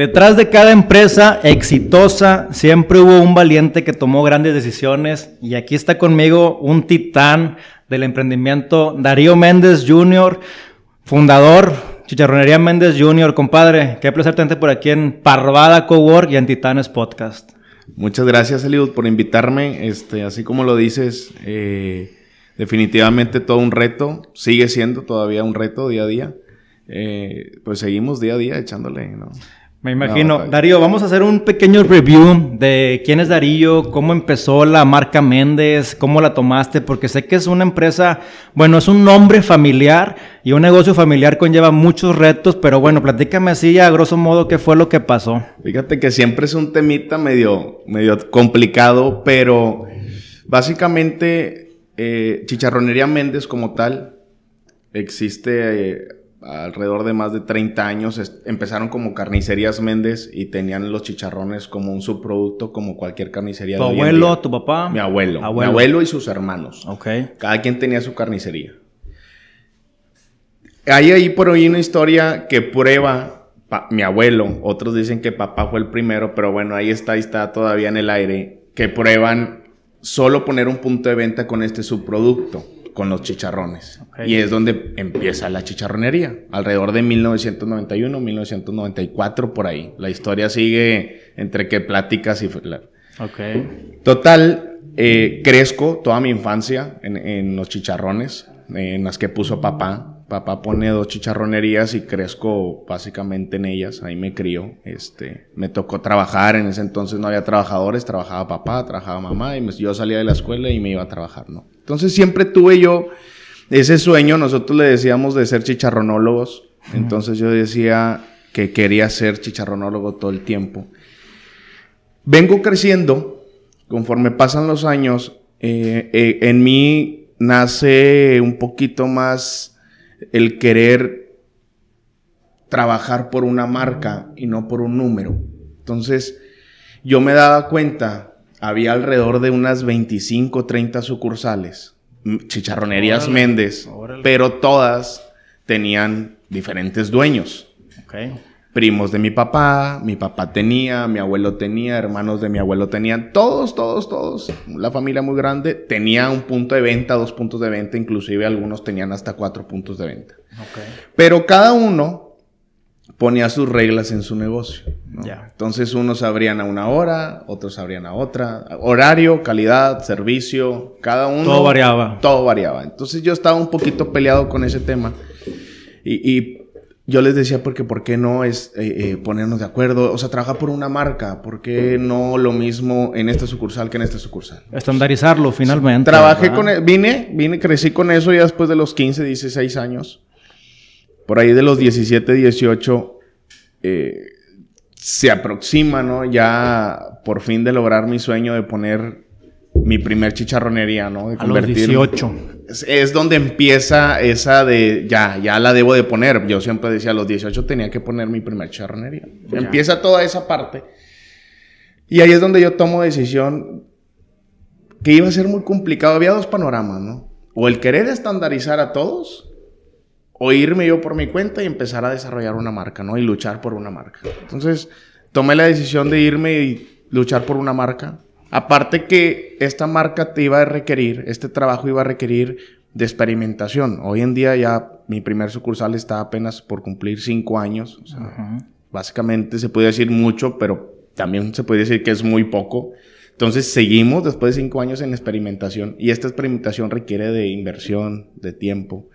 Detrás de cada empresa exitosa siempre hubo un valiente que tomó grandes decisiones y aquí está conmigo un titán del emprendimiento, Darío Méndez Jr., fundador, Chicharronería Méndez Jr., compadre. Qué placer tenerte por aquí en Parvada Cowork y en Titanes Podcast. Muchas gracias, Eliud, por invitarme. Este, así como lo dices, eh, definitivamente todo un reto, sigue siendo todavía un reto día a día. Eh, pues seguimos día a día echándole, ¿no? Me imagino. Darío, vamos a hacer un pequeño review de quién es Darío, cómo empezó la marca Méndez, cómo la tomaste, porque sé que es una empresa, bueno, es un nombre familiar y un negocio familiar conlleva muchos retos, pero bueno, platícame así a grosso modo qué fue lo que pasó. Fíjate que siempre es un temita medio, medio complicado, pero básicamente eh, Chicharronería Méndez como tal existe... Eh, alrededor de más de 30 años, empezaron como carnicerías Méndez y tenían los chicharrones como un subproducto como cualquier carnicería. ¿Tu abuelo, tu papá? Mi abuelo, Mi abuelo y sus hermanos. Ok. Cada quien tenía su carnicería. Hay ahí por hoy una historia que prueba mi abuelo. Otros dicen que papá fue el primero, pero bueno, ahí está, ahí está todavía en el aire. Que prueban solo poner un punto de venta con este subproducto con los chicharrones. Y es donde empieza la chicharronería, alrededor de 1991, 1994, por ahí. La historia sigue entre que pláticas y... Okay. Total, eh, crezco toda mi infancia en, los chicharrones, en las que puso papá. Papá pone dos chicharronerías y crezco básicamente en ellas. Ahí me crío. Este, me tocó trabajar. En ese entonces no había trabajadores. Trabajaba papá, trabajaba mamá. Y yo salía de la escuela y me iba a trabajar, ¿no? Entonces siempre tuve yo ese sueño, nosotros le decíamos de ser chicharronólogos, entonces yo decía que quería ser chicharronólogo todo el tiempo. Vengo creciendo, conforme pasan los años, eh, eh, en mí nace un poquito más el querer trabajar por una marca y no por un número. Entonces, yo me daba cuenta había alrededor de unas 25, 30 sucursales, chicharronerías Méndez, pero todas tenían diferentes dueños. Primos de mi papá, mi papá tenía, mi abuelo tenía, hermanos de mi abuelo tenían, todos, todos, todos, la familia muy grande tenía un punto de venta, dos puntos de venta, inclusive algunos tenían hasta cuatro puntos de venta. Pero cada uno ponía sus reglas en su negocio. Entonces unos abrían a una hora, otros abrían a otra. Horario, calidad, servicio, cada uno. Todo variaba. Todo variaba. Entonces yo estaba un poquito peleado con ese tema. Y, yo les decía, porque ¿por qué no es eh, eh, ponernos de acuerdo? O sea, trabaja por una marca. ¿Por qué no lo mismo en esta sucursal que en esta sucursal? Estandarizarlo finalmente. trabajé con... E, vine, vine, crecí con eso ya después de los 15, 16 años por ahí de los 17, 18, eh, se aproxima, ¿no? Ya por fin de lograr mi sueño de poner mi primer chicharronería, ¿no? De a los 18. Es, donde empieza esa de, ya, ya la debo de poner. Yo siempre decía, a los 18 tenía que poner mi primer chicharronería. Empieza toda esa parte. Y ahí es donde yo tomo decisión que iba a ser muy complicado. Había dos panoramas, ¿no? O el querer estandarizar a todos o irme yo por mi cuenta y empezar a desarrollar una marca, ¿no? Y luchar por una marca. Entonces, tomé la decisión de irme y luchar por una marca. Aparte que esta marca te iba a requerir, este trabajo iba a requerir de experimentación. Hoy en día ya mi primer sucursal está apenas por cumplir cinco años. Básicamente se puede decir mucho, pero también se puede decir que es muy poco. Entonces seguimos después de cinco años en experimentación y esta experimentación requiere de inversión, de tiempo.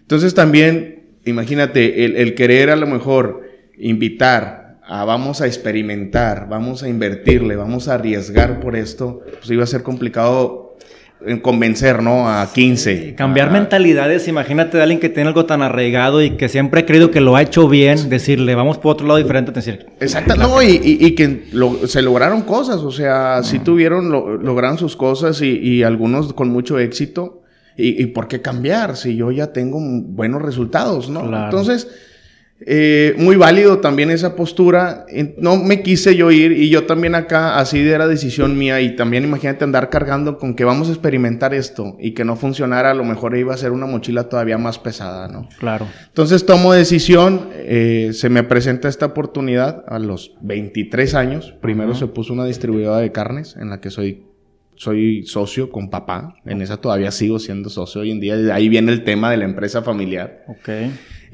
Entonces también, imagínate, el, querer a lo mejor invitar a vamos a experimentar, vamos a invertirle, vamos a arriesgar por esto, pues iba a ser complicado convencer, ¿no? A 15. cambiar mentalidades, imagínate de alguien que tiene algo tan arraigado y que siempre ha creído que lo ha hecho bien, decirle, vamos por otro lado diferente, decir. Exacto, no, y, que se lograron cosas, o sea, sí tuvieron, lograron sus cosas y, algunos con mucho éxito. ¿Y, por qué cambiar si yo ya tengo buenos resultados, no? Entonces, eh, muy válido también esa postura. No me quise yo ir y yo también acá, así era decisión mía y también imagínate andar cargando con que vamos a experimentar esto y que no funcionara, a lo mejor iba a ser una mochila todavía más pesada, ¿no? Claro. Entonces tomo decisión, eh, se me presenta esta oportunidad a los 23 años. Primero se puso una distribuidora de carnes en la que soy soy socio con papá. En esa todavía sigo siendo socio hoy en día. ahí viene el tema de la empresa familiar. Ok.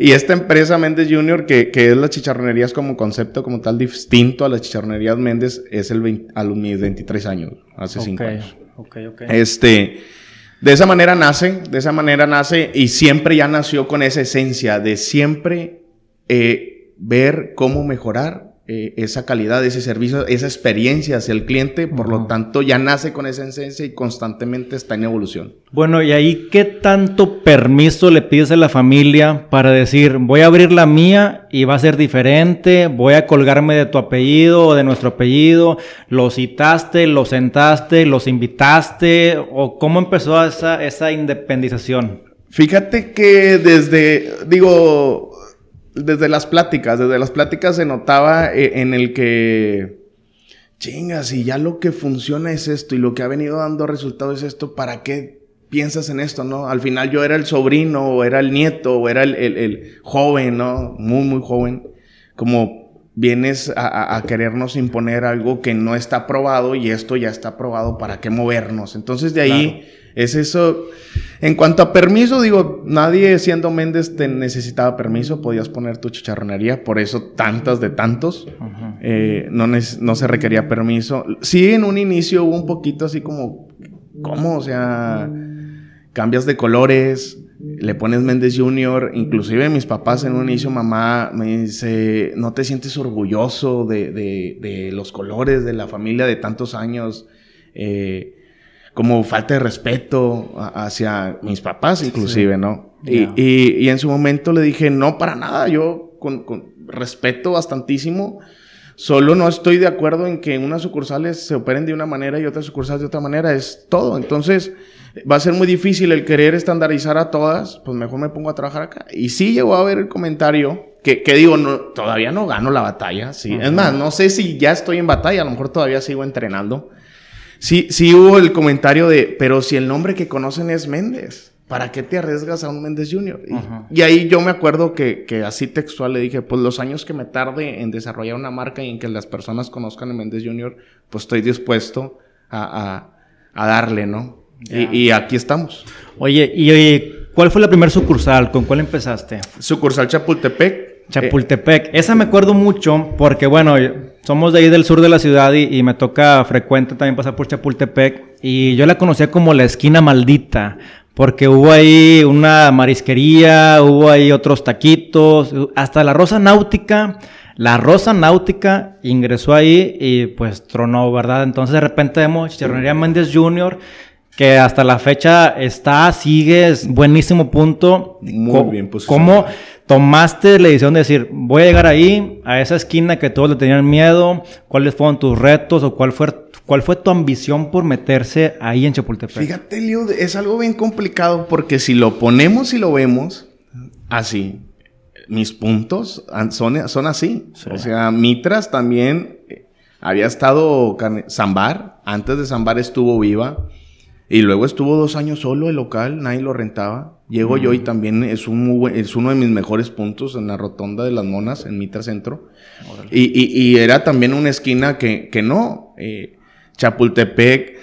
Y esta empresa Méndez Junior, que, que es las chicharronerías como concepto, como tal, distinto a las chicharronerías Méndez, es el a los mis 23 años, hace 5 años. Ok, ok. Este, de esa manera nace, de esa manera nace y siempre ya nació con esa esencia de siempre eh, ver cómo mejorar eh, esa calidad, ese servicio, esa experiencia hacia el cliente, por lo tanto ya nace con esa esencia y constantemente está en evolución. Bueno, y ahí, ¿qué tanto permiso le pides a la familia para decir, voy a abrir la mía y va a ser diferente, voy a colgarme de tu apellido o de nuestro apellido, lo citaste, lo sentaste, los invitaste, o cómo empezó esa, esa independización? Fíjate que desde, digo, desde las pláticas, desde las pláticas se notaba eh, en el que, chingas, y ya lo que funciona es esto y lo que ha venido dando resultados es esto, ¿para qué piensas en esto, no? Al final yo era el sobrino, o era el nieto, o era el, joven, ¿no? Muy, muy joven. Como vienes a, querernos imponer algo que no está probado y esto ya está probado, ¿para qué movernos? Entonces de ahí... Es eso. En cuanto a permiso, digo, nadie siendo Méndez te necesitaba permiso, podías poner tu chicharronería, por eso tantas de tantos, eh, no, no se requería permiso. Sí, en un inicio hubo un poquito así como, ¿cómo? O sea, cambias de colores, le pones Méndez Junior, inclusive mis papás en un inicio, mamá me dice, ¿no te sientes orgulloso de, de, de los colores de la familia de tantos años? Eh, como falta de respeto hacia mis papás inclusive, ¿no? Y, y, en su momento le dije, no, para nada, yo con, con, respeto bastantísimo, solo no estoy de acuerdo en que unas sucursales se operen de una manera y otras sucursales de otra manera, es todo. Entonces, va a ser muy difícil el querer estandarizar a todas, pues mejor me pongo a trabajar acá. Y sí llegó a ver el comentario, que, que digo, no, todavía no gano la batalla, sí. Es más, no sé si ya estoy en batalla, a lo mejor todavía sigo entrenando. Sí, sí hubo el comentario de, pero si el nombre que conocen es Méndez, ¿para qué te arriesgas a un Méndez Junior? Y, ahí yo me acuerdo que, que, así textual le dije, pues los años que me tarde en desarrollar una marca y en que las personas conozcan a Méndez Junior, pues estoy dispuesto a, a, darle, ¿no? Y, y, aquí estamos. Oye, y oye, ¿cuál fue la primera sucursal? ¿Con cuál empezaste? Sucursal Chapultepec. Chapultepec. Esa me acuerdo mucho porque, bueno, somos de ahí del sur de la ciudad y, me toca frecuente también pasar por Chapultepec. Y yo la conocía como la esquina maldita. Porque hubo ahí una marisquería, hubo ahí otros taquitos, hasta la Rosa Náutica. La Rosa Náutica ingresó ahí y pues tronó, ¿verdad? Entonces de repente vemos Chicharronería Méndez Jr., que hasta la fecha está, sigue, es buenísimo punto. Muy bien pues ¿Cómo tomaste la decisión de decir, voy a llegar ahí, a esa esquina que todos le tenían miedo? ¿Cuáles fueron tus retos o cuál fue, cuál fue tu ambición por meterse ahí en Chapultepec? Fíjate, Liu, es algo bien complicado porque si lo ponemos y lo vemos así, mis puntos son, son así. O sea, Mitras también eh, había estado Zambar, antes de Zambar estuvo viva. Y luego estuvo dos años solo el local, nadie lo rentaba. Llego yo y mm. también es, un es uno de mis mejores puntos en la rotonda de las monas, en Mitra Centro. Y, y, era también una esquina que, que no. Eh, Chapultepec.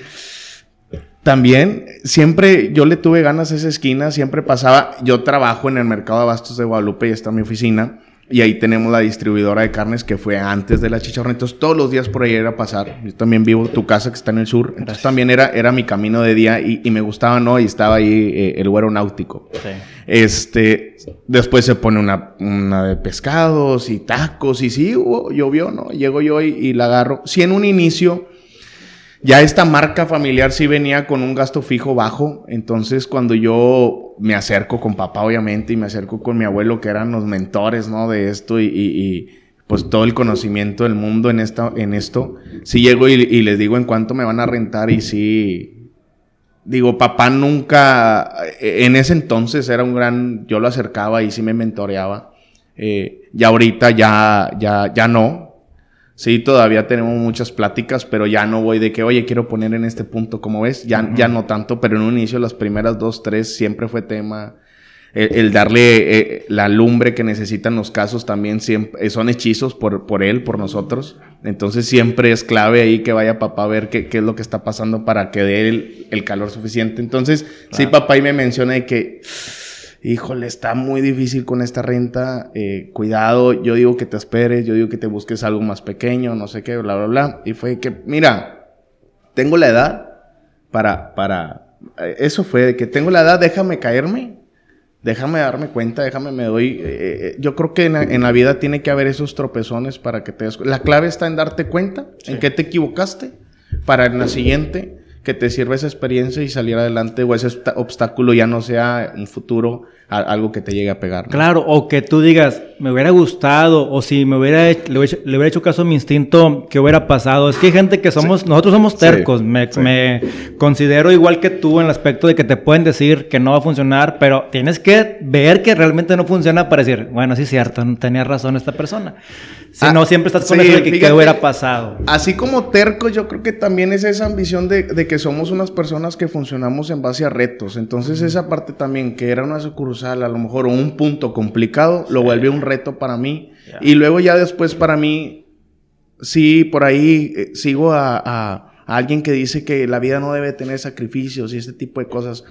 También, siempre yo le tuve ganas a esa esquina, siempre pasaba. Yo trabajo en el mercado de abastos de Guadalupe y está mi oficina. Y ahí tenemos la distribuidora de carnes que fue antes de la chicharra. Entonces todos los días por ahí era pasar. Yo también vivo tu casa que está en el sur. Entonces también era, era mi camino de día y, me gustaba, ¿no? Y estaba ahí eh, el güero náutico. Sí. Este, después se pone una, una de pescados y tacos y sí, llovió, ¿no? Llego yo y, y la agarro. Sí, en un inicio ya esta marca familiar sí venía con un gasto fijo bajo, entonces cuando yo me acerco con papá obviamente y me acerco con mi abuelo que eran los mentores, ¿no? De esto y, pues todo el conocimiento del mundo en, esta, en esto, sí llego y, les digo en cuánto me van a rentar y sí, digo, papá nunca, en ese entonces era un gran, yo lo acercaba y sí me mentoreaba. Eh, ya ahorita ya, ya, ya no. Sí, todavía tenemos muchas pláticas, pero ya no voy de que, oye, quiero poner en este punto, como ves, ya, ya no tanto, pero en un inicio las primeras dos, tres siempre fue tema el, darle eh, la lumbre que necesitan los casos también siempre, eh, son hechizos por, por él, por nosotros. Entonces siempre es clave ahí que vaya papá a ver qué, qué es lo que está pasando para que dé el, el calor suficiente. Entonces, sí, papá y me menciona de que, híjole, está muy difícil con esta renta, eh, cuidado, yo digo que te esperes, yo digo que te busques algo más pequeño, no sé qué, bla, bla, bla. Y fue que, mira, tengo la edad para, para, eso fue de que tengo la edad, déjame caerme déjame darme cuenta, déjame me doy. Eh, eh, yo creo que en la, vida tiene que haber esos tropezones para que te des. La clave está en darte cuenta en qué te equivocaste para en la siguiente que te sirva esa experiencia y salir adelante o ese obstáculo ya no sea un futuro algo que te llegue a pegar. Claro, o que tú digas, me hubiera gustado, o si me hubiera, le, hubiera, hecho caso a mi instinto, ¿qué hubiera pasado? Es que hay gente que somos, nosotros somos tercos, me, me, considero igual que tú en el aspecto de que te pueden decir que no va a funcionar, pero tienes que ver que realmente no funciona para decir, bueno, sí es cierto, tenía razón esta persona. Si ah, no, siempre estás con eso de que qué hubiera pasado. Así como terco, yo creo que también es esa ambición de, de, que somos unas personas que funcionamos en base a retos. Entonces, esa parte también, que era una sucursal, a lo mejor un punto complicado, lo vuelve un reto para mí. Y luego ya después para mí, sí, por ahí eh, sigo a, a, alguien que dice que la vida no debe tener sacrificios y este tipo de cosas.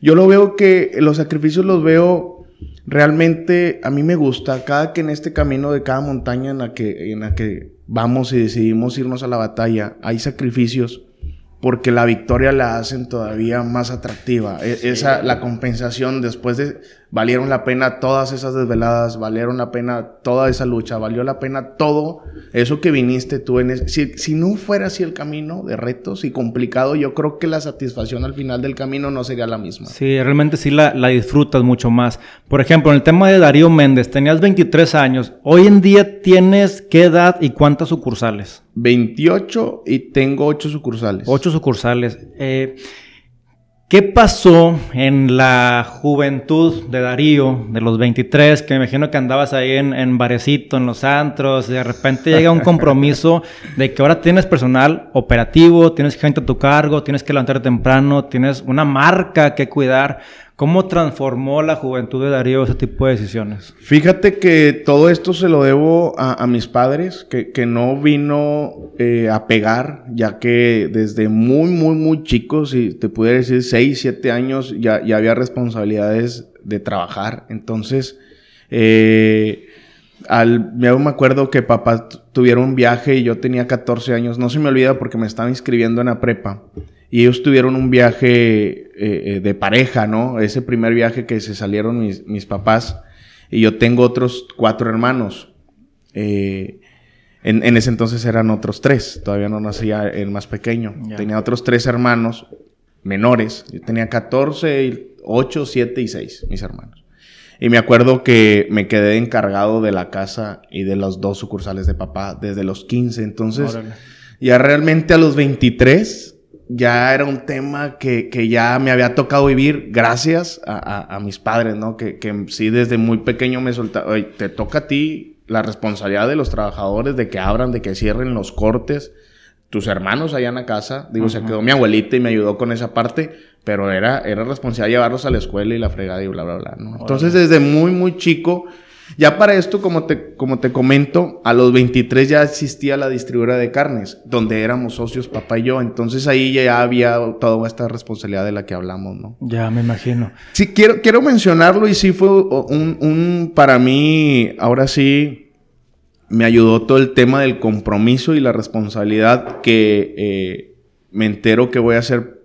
Yo lo veo que los sacrificios los veo realmente a mí me gusta cada que en este camino de cada montaña en la que, en la que vamos y decidimos irnos a la batalla, hay sacrificios porque la victoria la hacen todavía más atractiva. E, esa, la compensación después de, valieron la pena todas esas desveladas, valieron la pena toda esa lucha, valió la pena todo eso que viniste tú en si, si, no fuera así el camino de retos y complicado, yo creo que la satisfacción al final del camino no sería la misma. Sí, realmente sí la, la disfrutas mucho más. Por ejemplo, en el tema de Darío Méndez, tenías 23 años, hoy en día tienes qué edad y cuántas sucursales? 28 y tengo 8 sucursales. 8 sucursales. Eh, ¿Qué pasó en la juventud de Darío, de los 23, que me imagino que andabas ahí en, en Barecito, en los antros, y de repente llega un compromiso de que ahora tienes personal operativo, tienes gente a tu cargo, tienes que levantarte temprano, tienes una marca que cuidar. ¿Cómo transformó la juventud de Darío ese tipo de decisiones? Fíjate que todo esto se lo debo a, mis padres, que, que no vino eh, a pegar, ya que desde muy, muy, muy chicos, si te pudiera decir 6, 7 años, ya, ya había responsabilidades de trabajar. Entonces, eh, al, me acuerdo que papá tuviera un viaje y yo tenía 14 años, no se me olvida porque me estaba inscribiendo en la prepa. Y ellos tuvieron un viaje eh, eh, de pareja, ¿no? Ese primer viaje que se salieron mis, mis papás. Y yo tengo otros cuatro hermanos. Eh, en, en, ese entonces eran otros tres. Todavía no nacía el más pequeño. Tenía otros tres hermanos menores. Yo tenía 14, 8, 7 y 6, mis hermanos. Y me acuerdo que me quedé encargado de la casa y de los dos sucursales de papá desde los 15. Entonces, ya realmente a los 23 ya era un tema que, que, ya me había tocado vivir gracias a, a, mis padres, ¿no? Que, que, sí desde muy pequeño me soltaron, te toca a ti la responsabilidad de los trabajadores de que abran, de que cierren los cortes. Tus hermanos allá en la casa, digo, se quedó mi abuelita y me ayudó con esa parte, pero era, era responsabilidad llevarlos a la escuela y la fregada y bla, bla, bla, ¿no? Entonces desde muy, muy chico ya para esto, como te, como te comento, a los 23 ya existía la distribuidora de carnes, donde éramos socios papá y yo. Entonces ahí ya había toda esta responsabilidad de la que hablamos, ¿no? Ya, me imagino. Sí, quiero, quiero mencionarlo y sí fue un, un, para mí, ahora sí, me ayudó todo el tema del compromiso y la responsabilidad que eh, me entero que voy a ser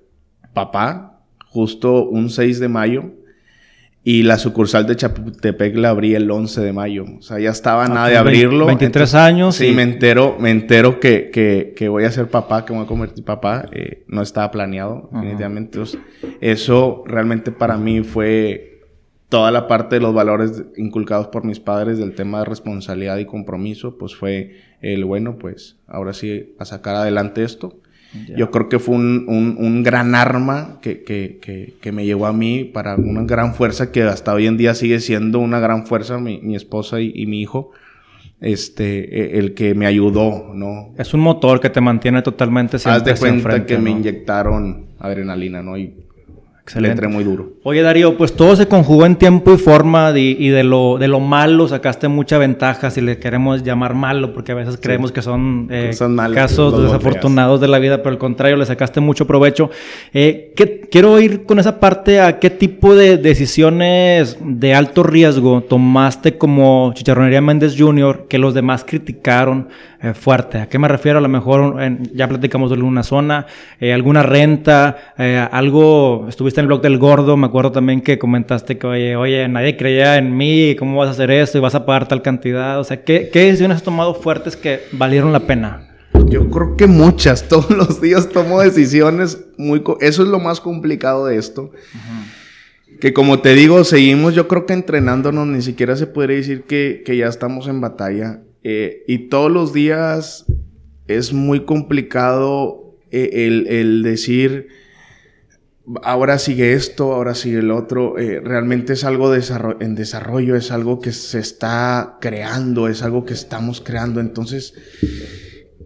papá justo un 6 de mayo y la sucursal de Chapultepec la abrí el 11 de mayo. O sea, ya estaba nada de abrirlo. 23 años. Sí, me entero, me entero que, que, que, voy a ser papá, que me voy a convertir papá. Eh, no estaba planeado, definitivamente. eso realmente para mí fue toda la parte de los valores inculcados por mis padres del tema de responsabilidad y compromiso. Pues fue el bueno, pues ahora sí a sacar adelante esto. Yo creo que fue un, un, gran arma que, que, que, me llevó a mí para una gran fuerza que hasta hoy en día sigue siendo una gran fuerza, mi, mi esposa y, y, mi hijo, este, e, el que me ayudó, ¿no? Es un motor que te mantiene totalmente siempre Haz de cuenta que me inyectaron adrenalina, ¿no? Y Excelente. Le muy duro. Oye, Darío, pues todo se conjugó en tiempo y forma y de, lo, de lo malo sacaste mucha ventaja, si le queremos llamar malo, porque a veces creemos que son, eh, casos desafortunados de la vida, pero al contrario, le sacaste mucho provecho. Eh, quiero ir con esa parte a qué tipo de decisiones de alto riesgo tomaste como Chicharronería Méndez Jr., que los demás criticaron eh, fuerte. ¿A qué me refiero? A lo mejor ya platicamos de alguna zona, alguna renta, algo, estuviste en el blog del gordo, me acuerdo también que comentaste que, oye, oye, nadie creía en mí, ¿cómo vas a hacer esto? Y vas a pagar tal cantidad. O sea, ¿qué, qué decisiones has tomado fuertes que valieron la pena? Yo creo que muchas. Todos los días tomo decisiones muy... Eso es lo más complicado de esto. Que como te digo, seguimos yo creo que entrenándonos. Ni siquiera se puede decir que, que ya estamos en batalla. Eh, y todos los días es muy complicado eh, el, el decir ahora sigue esto, ahora sigue el otro. Eh, realmente es algo en desarrollo, es algo que se está creando, es algo que estamos creando. Entonces,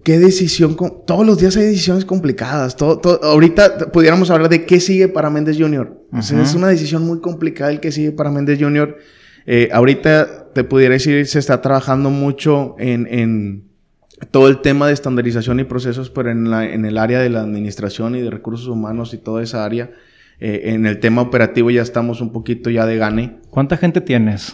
¿qué decisión? Todos los días hay decisiones complicadas. Todo, ahorita pudiéramos hablar de qué sigue para Méndez Jr. es una decisión muy complicada el que sigue para Méndez Jr. Eh, ahorita te pudiera decir, se está trabajando mucho en todo el tema de estandarización y procesos, pero en, la, en el área de la administración y de recursos humanos y toda esa área. Eh, en el tema operativo ya estamos un poquito ya de gane. ¿Cuánta gente tienes?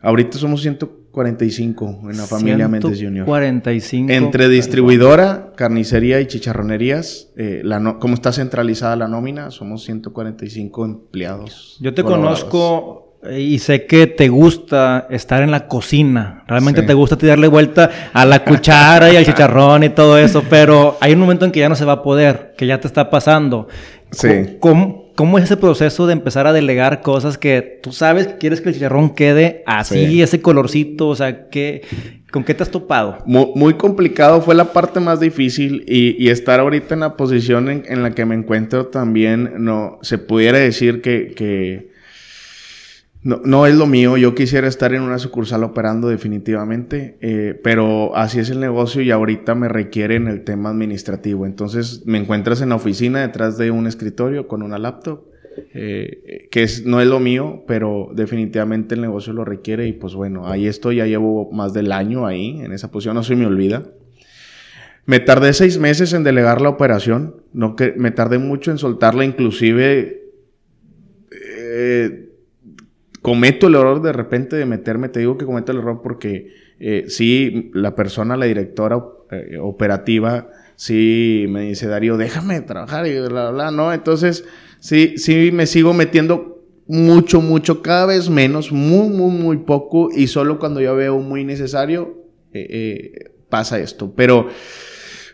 Ahorita somos 145 en la familia Méndez Junior. 45. Entre distribuidora, carnicería y chicharronerías, eh, la como está centralizada la nómina, somos 145 empleados. Yo te conozco y sé que te gusta estar en la cocina. Realmente te gusta tirarle vuelta a la cuchara y al chicharrón y todo eso. Pero hay un momento en que ya no se va a poder, que ya te está pasando. Sí. ¿Cómo, es ese proceso de empezar a delegar cosas que tú sabes que quieres que el chicharrón quede así, ese colorcito? O sea, ¿qué, ¿con qué te has topado? Muy, complicado. Fue la parte más difícil. Y, estar ahorita en la posición en, la que me encuentro también, no se pudiera decir que no, no es lo mío, yo quisiera estar en una sucursal operando definitivamente, eh, pero así es el negocio y ahorita me requiere en el tema administrativo. Entonces me encuentras en la oficina detrás de un escritorio con una laptop, eh, que es, no es lo mío, pero definitivamente el negocio lo requiere y pues bueno, ahí estoy, ya llevo más del año ahí, en esa posición, no se me olvida. Me tardé seis meses en delegar la operación, no que me tardé mucho en soltarla, inclusive... Eh, cometo el error de repente de meterme, te digo que cometo el error porque eh, sí, la persona, la directora eh, operativa, sí me dice, Darío, déjame trabajar y bla, bla, ¿no? Entonces, sí, sí me sigo metiendo mucho, mucho, cada vez menos, muy, muy, muy poco y solo cuando yo veo muy necesario eh, pasa esto. Pero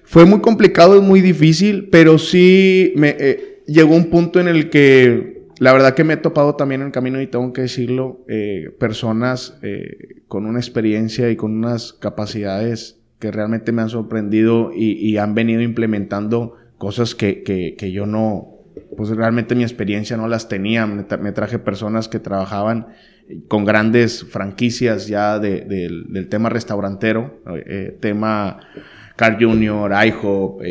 fue muy complicado y muy difícil, pero sí me llegó un punto en el que la verdad que me he topado también en el camino y tengo que decirlo, eh, personas eh, con una experiencia y con unas capacidades que realmente me han sorprendido y, han venido implementando cosas que, que, yo no, pues realmente mi experiencia no las tenía. Me, traje personas que trabajaban con grandes franquicias ya del tema restaurantero, eh, tema Car Junior, IHOP,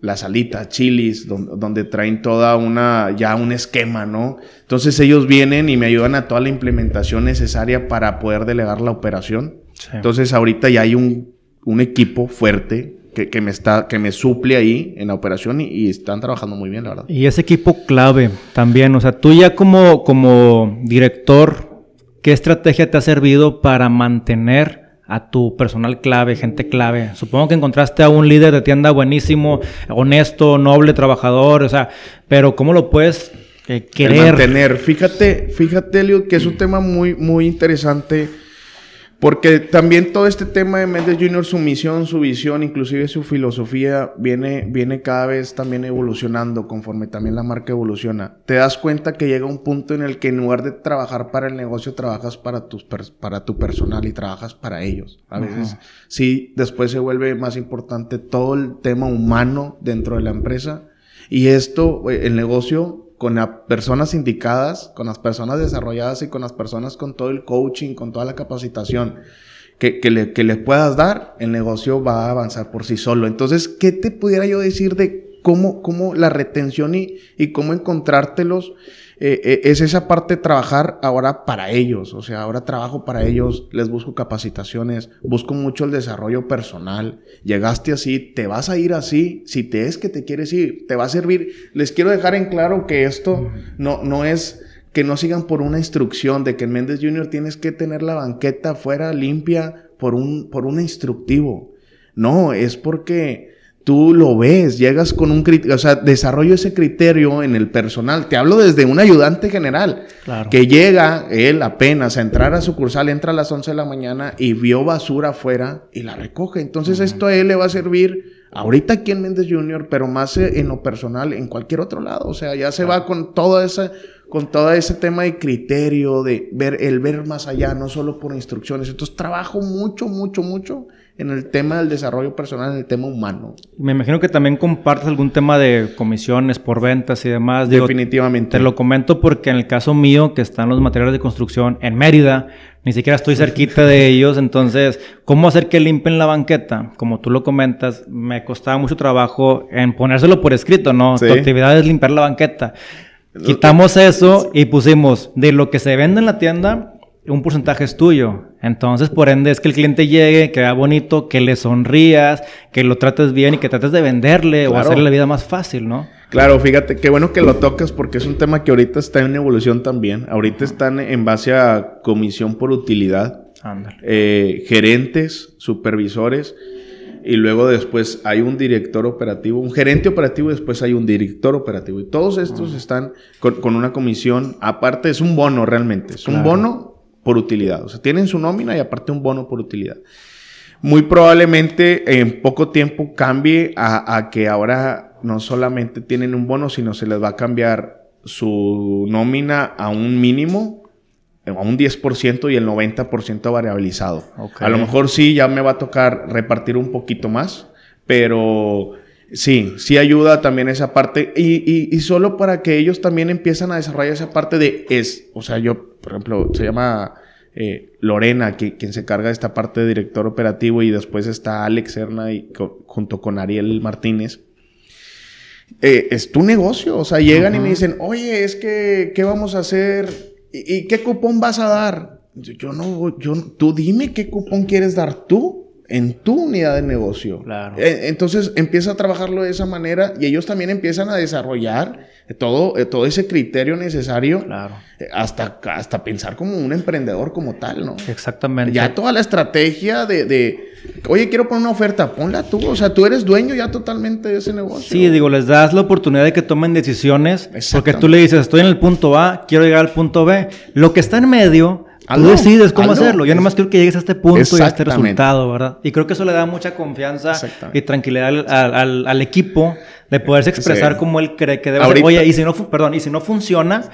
las alitas, chilis, donde, traen toda una, ya un esquema, ¿no? Entonces ellos vienen y me ayudan a toda la implementación necesaria para poder delegar la operación. Entonces ahorita ya hay un, un equipo fuerte que, que, me está, que me suple ahí en la operación y, están trabajando muy bien, la verdad. Y ese equipo clave también, o sea, tú ya como, como director, ¿qué estrategia te ha servido para mantener a tu personal clave, gente clave. Supongo que encontraste a un líder de tienda buenísimo, honesto, noble, trabajador, o sea, pero ¿cómo lo puedes eh, querer? Mantener. Fíjate, fíjate, Leo, que es un tema muy, muy interesante Porque también todo este tema de Méndez Jr., su misión, su visión, inclusive su filosofía, viene, viene cada vez también evolucionando conforme también la marca evoluciona. Te das cuenta que llega un punto en el que en lugar de trabajar para el negocio, trabajas para, tus para tu personal y trabajas para ellos. A veces sí, después se vuelve más importante todo el tema humano dentro de la empresa. Y esto, el negocio con las personas indicadas, con las personas desarrolladas y con las personas con todo el coaching, con toda la capacitación que, que, le, que le puedas dar, el negocio va a avanzar por sí solo. Entonces, ¿qué te pudiera yo decir de cómo, cómo la retención y, y cómo encontrártelos? Eh, eh, es esa parte de trabajar ahora para ellos. O sea, ahora trabajo para ellos, les busco capacitaciones, busco mucho el desarrollo personal. Llegaste así, te vas a ir así. Si te es que te quieres ir, te va a servir. Les quiero dejar en claro que esto no, no es que no sigan por una instrucción de que en Méndez Junior tienes que tener la banqueta fuera limpia por un, por un instructivo. No, es porque tú lo ves, llegas con un criterio, o sea, desarrollo ese criterio en el personal. Te hablo desde un ayudante general, que llega él apenas a entrar a su cursal, entra a las 11 de la mañana y vio basura afuera y la recoge. Entonces esto a él le va a servir ahorita aquí en Méndez Junior, pero más en lo personal en cualquier otro lado. O sea, ya se va con todo ese, con todo ese tema de criterio, de ver, el ver más allá, no solo por instrucciones. Entonces trabajo mucho, mucho, mucho en el tema del desarrollo personal, en el tema humano. Me imagino que también compartes algún tema de comisiones por ventas y demás. Definitivamente. Te lo comento porque en el caso mío, que están los materiales de construcción en Mérida, ni siquiera estoy cerquita de ellos, entonces, ¿cómo hacer que limpien la banqueta? Como tú lo comentas, me costaba mucho trabajo en ponérselo por escrito, ¿no? Tu actividad es limpiar la banqueta. Quitamos eso y pusimos de lo que se vende en la tienda, un porcentaje es tuyo. Entonces, por ende, es que el cliente llegue, que vea bonito, que le sonrías, que lo trates bien y que trates de venderle o hacerle la vida más fácil, ¿no? Claro, fíjate, qué bueno que lo tocas porque es un tema que ahorita está en evolución también. Ahorita están en base a comisión por utilidad, eh, gerentes, supervisores y luego después hay un director operativo, un gerente operativo y después hay un director operativo. Y todos estos están con, una comisión, aparte es un bono realmente, es un bono por utilidad. O sea, tienen su nómina y aparte un bono por utilidad. Muy probablemente en poco tiempo cambie a, que ahora no solamente tienen un bono, sino se les va a cambiar su nómina a un mínimo, a un 10% y el 90% variabilizado. A lo mejor sí, ya me va a tocar repartir un poquito más, pero sí, sí ayuda también esa parte. Y, y, solo para que ellos también empiezan a desarrollar esa parte de es, o sea, yo por ejemplo, se llama eh, Lorena, que, quien se carga de esta parte de director operativo, y después está Alex Serna y, junto con Ariel Martínez. Eh, es tu negocio, o sea, llegan y me dicen, oye, es que, ¿qué vamos a hacer? ¿Y, qué cupón vas a dar? Yo no, yo, tú dime qué cupón quieres dar tú en tu unidad de negocio. Claro. Eh, entonces empieza a trabajarlo de esa manera y ellos también empiezan a desarrollar todo, eh, todo ese criterio necesario claro. Eh, hasta, hasta pensar como un emprendedor como tal, ¿no? Exactamente. Ya toda la estrategia de, de, oye, quiero poner una oferta, ponla tú, o sea, tú eres dueño ya totalmente de ese negocio. Sí, digo, les das la oportunidad de que tomen decisiones, porque tú le dices, estoy en el punto A, quiero llegar al punto B. Lo que está en medio Tú decides cómo hacerlo. Yo nomás quiero que llegues a este punto y a este resultado, ¿verdad? Y creo que eso le da mucha confianza y tranquilidad al, al, equipo de poderse expresar como él cree que debe ser. Oye, y si no, perdón, y si no funciona,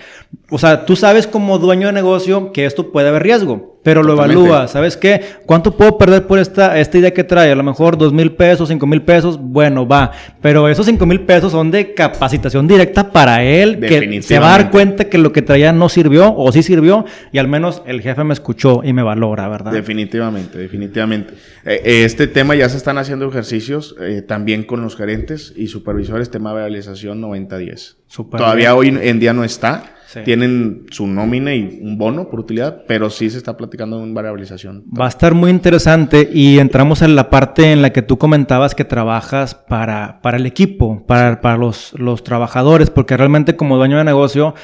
o sea, tú sabes como dueño de negocio que esto puede haber riesgo. Pero lo evalúa, ¿sabes qué? ¿Cuánto puedo perder por esta, esta idea que trae? A lo mejor dos mil pesos, cinco mil pesos, bueno, va. Pero esos cinco mil pesos son de capacitación directa para él, que se va a dar cuenta que lo que traía no sirvió o sí sirvió y al menos el jefe me escuchó y me valora, ¿verdad? Definitivamente, definitivamente. Eh, eh, este tema ya se están haciendo ejercicios eh, también con los gerentes y supervisores, tema de realización 90-10. Todavía hoy en día no está tienen su nómina y un bono por utilidad, pero sí se está platicando en variabilización. Va a estar muy interesante y entramos en la parte en la que tú comentabas que trabajas para, para el equipo, para, para los, los trabajadores, porque realmente como dueño de negocio,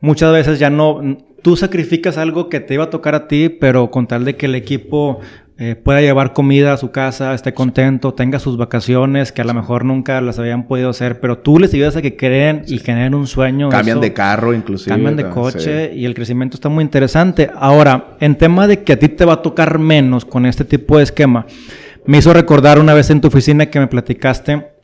muchas veces ya no, tú sacrificas algo que te iba a tocar a ti, pero con tal de que el equipo eh, pueda llevar comida a su casa, esté contento, tenga sus vacaciones, que a lo mejor nunca las habían podido hacer, pero tú les ayudas a que creen y generen un sueño. Cambian de carro, inclusive. Cambian de coche y el crecimiento está muy interesante. Ahora, en tema de que a ti te va a tocar menos con este tipo de esquema, me hizo recordar una vez en tu oficina que me platicaste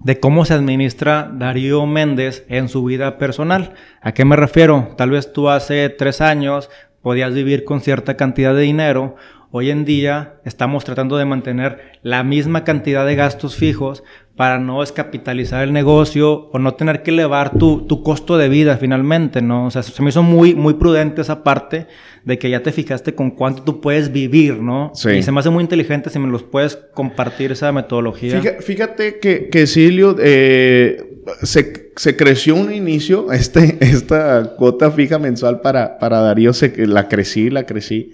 de cómo se administra Darío Méndez en su vida personal. ¿A qué me refiero? Tal vez tú hace tres años podías vivir con cierta cantidad de dinero. Hoy en día estamos tratando de mantener la misma cantidad de gastos fijos para no descapitalizar el negocio o no tener que elevar tu, tu, costo de vida finalmente, ¿no? O sea, se me hizo muy, muy prudente esa parte de que ya te fijaste con cuánto tú puedes vivir, ¿no? Sí. Y se me hace muy inteligente si me los puedes compartir esa metodología. Fíjate, que, que Silio, eh, se, se, creció un inicio, este, esta cuota fija mensual para, para Darío, se, la crecí, la crecí.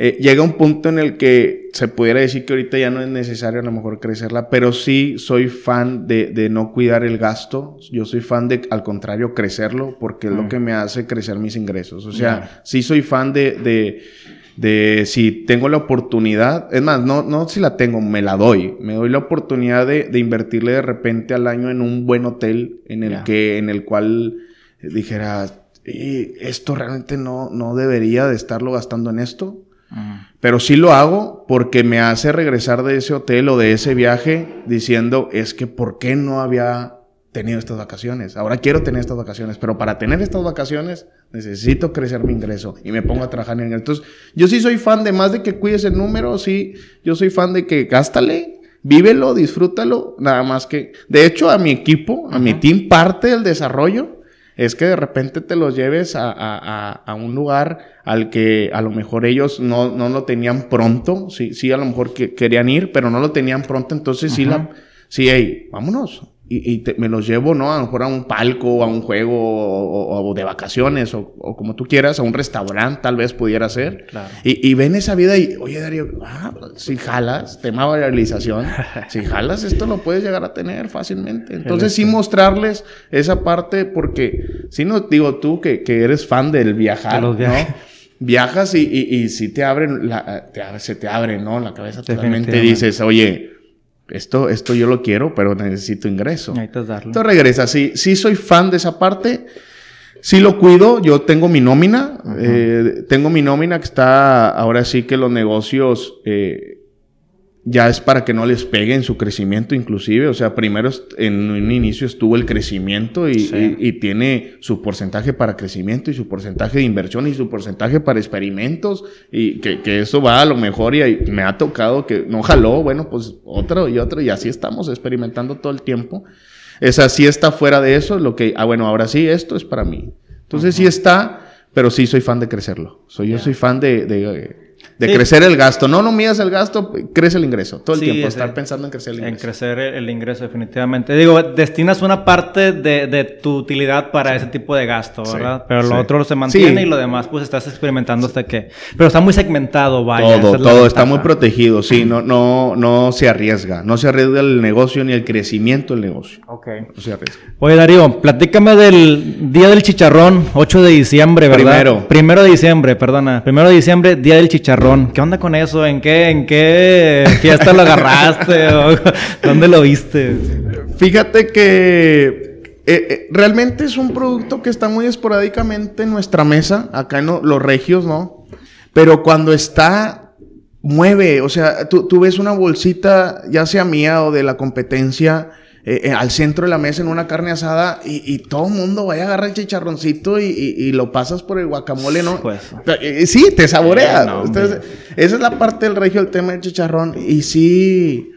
Eh, llega un punto en el que se pudiera decir que ahorita ya no es necesario a lo mejor crecerla, pero sí soy fan de, de no cuidar el gasto. Yo soy fan de, al contrario, crecerlo porque es lo mm. que me hace crecer mis ingresos. O sea, sí soy fan de, de, de, si tengo la oportunidad, es más, no, no si la tengo, me la doy. Me doy la oportunidad de, de invertirle de repente al año en un buen hotel en el que, en el cual dijera, esto realmente no, no debería de estarlo gastando en esto pero sí lo hago porque me hace regresar de ese hotel o de ese viaje diciendo, es que ¿por qué no había tenido estas vacaciones? Ahora quiero tener estas vacaciones, pero para tener estas vacaciones necesito crecer mi ingreso y me pongo a trabajar en él. Entonces, yo sí soy fan de más de que cuides el número, sí, yo soy fan de que gástale, vívelo, disfrútalo, nada más que, de hecho, a mi equipo, a mi team, parte del desarrollo es que de repente te los lleves a, a, a, un lugar al que a lo mejor ellos no, no lo tenían pronto, sí, sí, a lo mejor que querían ir, pero no lo tenían pronto, entonces sí, la, sí, hey, vámonos, y, y me los llevo, ¿no? A lo mejor a un palco, a un juego, o, de vacaciones, o, como tú quieras, a un restaurante, tal vez pudiera ser. Claro. Y, y, ven esa vida y, oye, Darío, ah, si jalas, tema de realización, si jalas, esto lo puedes llegar a tener fácilmente. Entonces, sí mostrarles esa parte, porque si no, digo tú que, que eres fan del viajar, ¿no? Viajas y, y, y si te abren, la, te, se te abre, ¿no? La cabeza totalmente dices, oye, esto, esto yo lo quiero, pero necesito ingreso. Entonces regresa. Sí, sí soy fan de esa parte. Sí lo cuido. Yo tengo mi nómina. Eh, tengo mi nómina que está, ahora sí que los negocios eh, ya es para que no les pegue en su crecimiento inclusive. O sea, primero en un inicio estuvo el crecimiento y, tiene su porcentaje para crecimiento y su porcentaje de inversión y su porcentaje para experimentos y que, eso va a lo mejor y, me ha tocado que no jaló, bueno, pues otro y otro y así estamos experimentando todo el tiempo. Es así está fuera de eso, lo que, ah, bueno, ahora sí, esto es para mí. Entonces sí está, pero sí soy fan de crecerlo. Soy, Yo soy fan de de crecer el gasto. No, no midas el gasto, crece el ingreso. Todo el tiempo, estar pensando en crecer el ingreso. En crecer el ingreso, definitivamente. Digo, destinas una parte de, de tu utilidad para ese tipo de gasto, ¿verdad? Pero lo otro se mantiene y lo demás, pues estás experimentando hasta que. Pero está muy segmentado, vaya. Todo, todo está muy protegido, sí. No, no, no se arriesga. No se arriesga el negocio ni el crecimiento del negocio. Ok. No se arriesga. Oye, Darío, platícame del Día del Chicharrón, 8 de diciembre, ¿verdad? Primero. Primero de diciembre, perdona. Primero de diciembre, Día del Chicharrón. ¿Qué onda con eso? ¿En qué, en qué fiesta lo agarraste? ¿Dónde lo viste? Fíjate que eh, eh, realmente es un producto que está muy esporádicamente en nuestra mesa, acá en los regios, ¿no? Pero cuando está, mueve, o sea, tú, tú ves una bolsita, ya sea mía o de la competencia, eh, eh, al centro de la mesa en una carne asada y, todo el mundo vaya a agarrar el chicharroncito y, lo pasas por el guacamole, ¿no? Pues. Eh, sí, te saborea. Entonces, esa es la parte del regio, el tema del chicharrón. Y sí,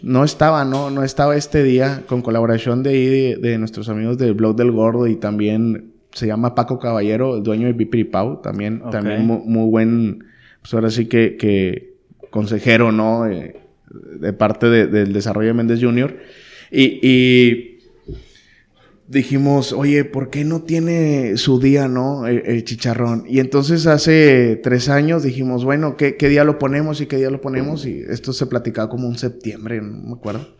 no estaba, ¿no? No estaba este día con colaboración de, de, nuestros amigos del Blog del Gordo y también se llama Paco Caballero, el dueño de Bipiripau. También, también muy, buen, pues ahora sí que, que consejero, ¿no? de parte del desarrollo de Méndez Jr. Y, dijimos, oye, ¿por qué no tiene su día, no? El, chicharrón. Y entonces hace tres años dijimos, bueno, ¿qué, día lo ponemos y qué día lo ponemos? Y esto se platicaba como un septiembre, no me acuerdo.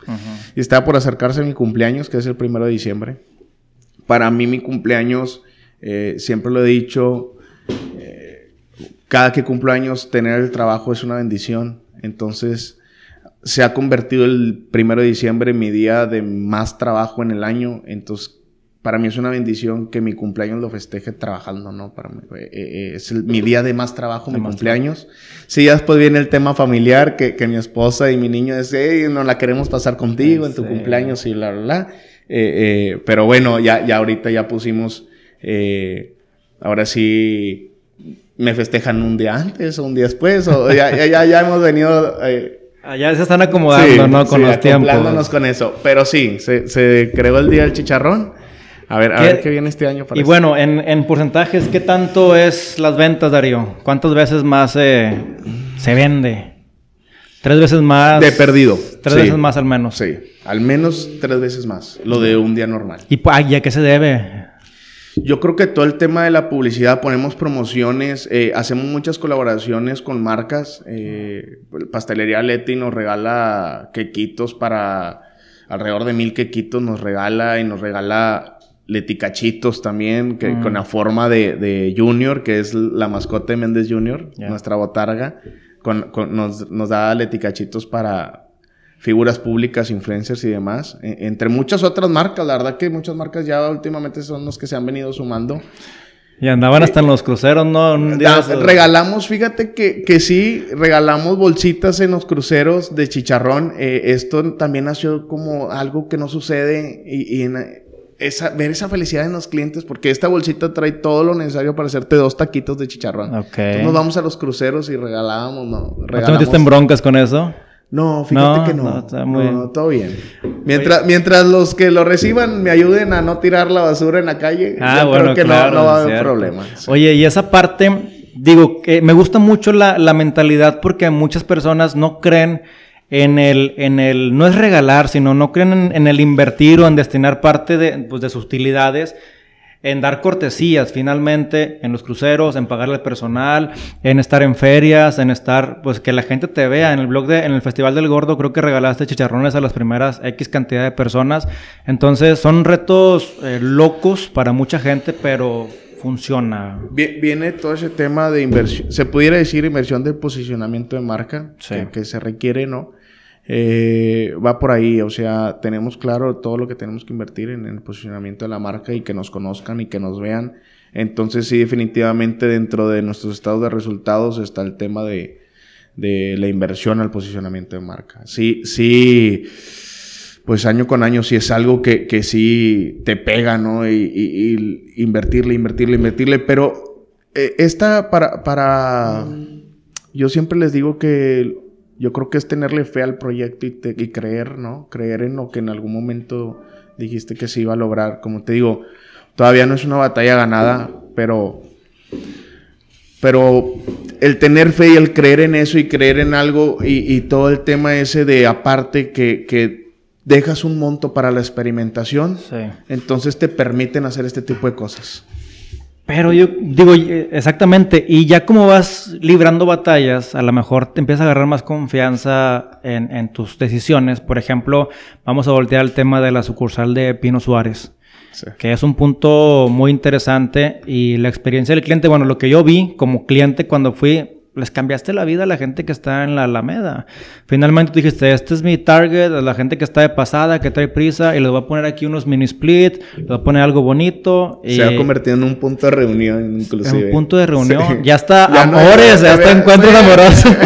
Y estaba por acercarse mi cumpleaños, que es el primero de diciembre. Para mí mi cumpleaños, eh, siempre lo he dicho, cada que cumplo años tener el trabajo es una bendición. Entonces se ha convertido el primero de diciembre en mi día de más trabajo en el año. Entonces para mí es una bendición que mi cumpleaños lo festeje trabajando, ¿no? Para mí, eh, eh, es mi día de más trabajo, mi cumpleaños. Sí, ya después viene el tema familiar, que, que mi esposa y mi niño dicen, hey, no la queremos pasar contigo en tu cumpleaños y bla, bla, bla. Eh, pero bueno, ya, ya ahorita ya pusimos, ahora sí, me festejan un día antes o un día después, o ya, ya, ya, hemos venido... Allá se están acomodando, ¿no? Con los tiempos. con eso. Pero sí, se, se creó el día del chicharrón. A ver, a ver qué viene este año para Y bueno, en, porcentajes, ¿qué tanto es las ventas, Darío? ¿Cuántas veces más se vende? ¿Tres veces más? De perdido. Tres veces más al menos. Sí, al menos tres veces más, lo de un día normal. ¿Y a qué se debe? Yo creo que todo el tema de la publicidad, ponemos promociones, eh, hacemos muchas colaboraciones con marcas. Eh, Pastelería Leti nos regala quequitos para alrededor de mil quequitos, nos regala y nos regala Leticachitos también, que, con la forma de, Junior, que es la mascota de Méndez Junior, nuestra botarga. Con, nos, nos, da Leticachitos para figuras públicas, influencers y demás. E, entre muchas otras marcas, la verdad que muchas marcas ya últimamente son los que se han venido sumando. Y andaban hasta en los cruceros, ¿no? regalamos, fíjate que, que sí, regalamos bolsitas en los cruceros de chicharrón. Eh, esto también nació como algo que no sucede y, y en, esa, ver esa felicidad en los clientes, porque esta bolsita trae todo lo necesario para hacerte dos taquitos de chicharrón. Entonces nos vamos a los cruceros y regalábamos, ¿no? te metiste en broncas con eso? No, fíjate que no. No, está muy... no, todo bien. Mientras, mientras los que lo reciban me ayuden a no tirar la basura en la calle, ah, yo creo que no, va a haber problema. Oye, y esa parte, digo, que me gusta mucho la, la mentalidad porque muchas personas no creen en el, en el, no es regalar, sino no creen en, el invertir o en destinar parte de, pues, de sus utilidades en dar cortesías finalmente en los cruceros, en pagarle al personal, en estar en ferias, en estar, pues que la gente te vea. En el blog de, en el Festival del Gordo creo que regalaste chicharrones a las primeras X cantidad de personas. Entonces son retos eh, locos para mucha gente, pero funciona. Viene todo ese tema de inversión, se pudiera decir inversión de posicionamiento de marca, que, se requiere, ¿no? Eh, va por ahí, o sea, tenemos claro todo lo que tenemos que invertir en el posicionamiento de la marca y que nos conozcan y que nos vean. Entonces, sí, definitivamente dentro de nuestros estados de resultados está el tema de, de la inversión al posicionamiento de marca. Sí, sí pues año con año sí es algo que, que sí te pega, ¿no? Y, invertirle, invertirle, invertirle, pero eh, esta para, para, yo siempre les digo que yo creo que es tenerle fe al proyecto y, y creer, ¿no? Creer en lo que en algún momento dijiste que se iba a lograr. Como te digo, todavía no es una batalla ganada, pero pero el tener fe y el creer en eso y creer en algo y, y todo el tema ese de aparte que, que dejas un monto para la experimentación, entonces te permiten hacer este tipo de cosas. Pero yo digo, exactamente, y ya como vas librando batallas, a lo mejor te empiezas a agarrar más confianza en, tus decisiones. Por ejemplo, vamos a voltear el tema de la sucursal de Pino Suárez, que es un punto muy interesante y la experiencia del cliente, bueno, lo que yo vi como cliente cuando fui, les cambiaste la vida a la gente que está en la Alameda. Finalmente dijiste, este es mi target, a la gente que está de pasada, que trae prisa, y les voy a poner aquí unos mini split, les voy a poner algo bonito. Se ha convertido en un punto de reunión, inclusive. En un punto de reunión. Ya está amores, ya, está encuentros amorosos.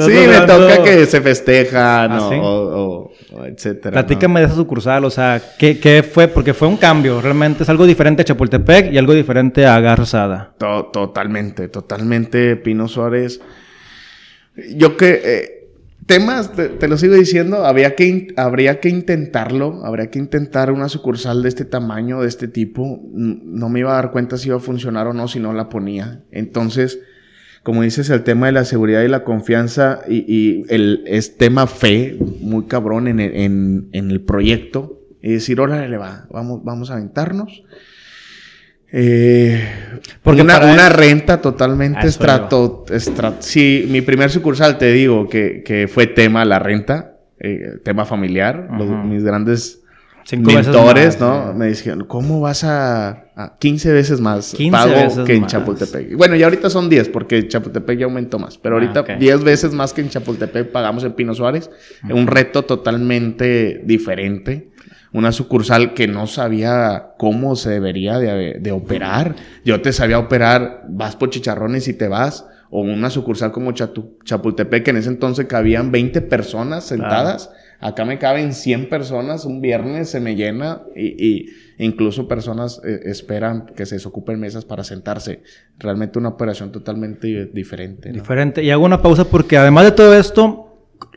Sí, me toca que se festejan ¿Ah, o, etcétera. Platícame de esa sucursal, o sea, ¿qué, ¿qué, fue? Porque fue un cambio, realmente es algo diferente a Chapultepec y algo diferente a Garzada. totalmente, totalmente, Pino Suárez. Yo que... Eh, temas, te, lo sigo diciendo, habría que, habría que intentarlo, habría que intentar una sucursal de este tamaño, de este tipo. No me iba a dar cuenta si iba a funcionar o no si no la ponía. Entonces, como dices, el tema de la seguridad y la confianza y, el es tema fe, muy cabrón en el, en, el proyecto. Y decir, órale, va, vamos, vamos a aventarnos. Eh, Porque una, renta totalmente estrato, Sí, mi primer sucursal, te digo, que, que fue tema la renta, eh, tema familiar. mis grandes mentores, ¿no? Me dijeron, ¿cómo vas a, 15 veces más 15 pago veces que en más. Chapultepec? Bueno, y ahorita son 10 porque Chapultepec ya aumentó más, pero Ah, ahorita ok. 10 veces más que en Chapultepec pagamos en Pino Suárez. Un reto totalmente diferente. Una sucursal que no sabía cómo se debería de, de operar. Yo te sabía operar, vas por chicharrones y te vas. O una sucursal como Chatu- Chapultepec, que en ese entonces cabían 20 personas sentadas. Acá me caben 100 personas, un viernes se me llena y, y incluso personas eh, esperan que se desocupen mesas para sentarse. Realmente una operación totalmente diferente. Diferente. Y hago una pausa porque además de todo esto,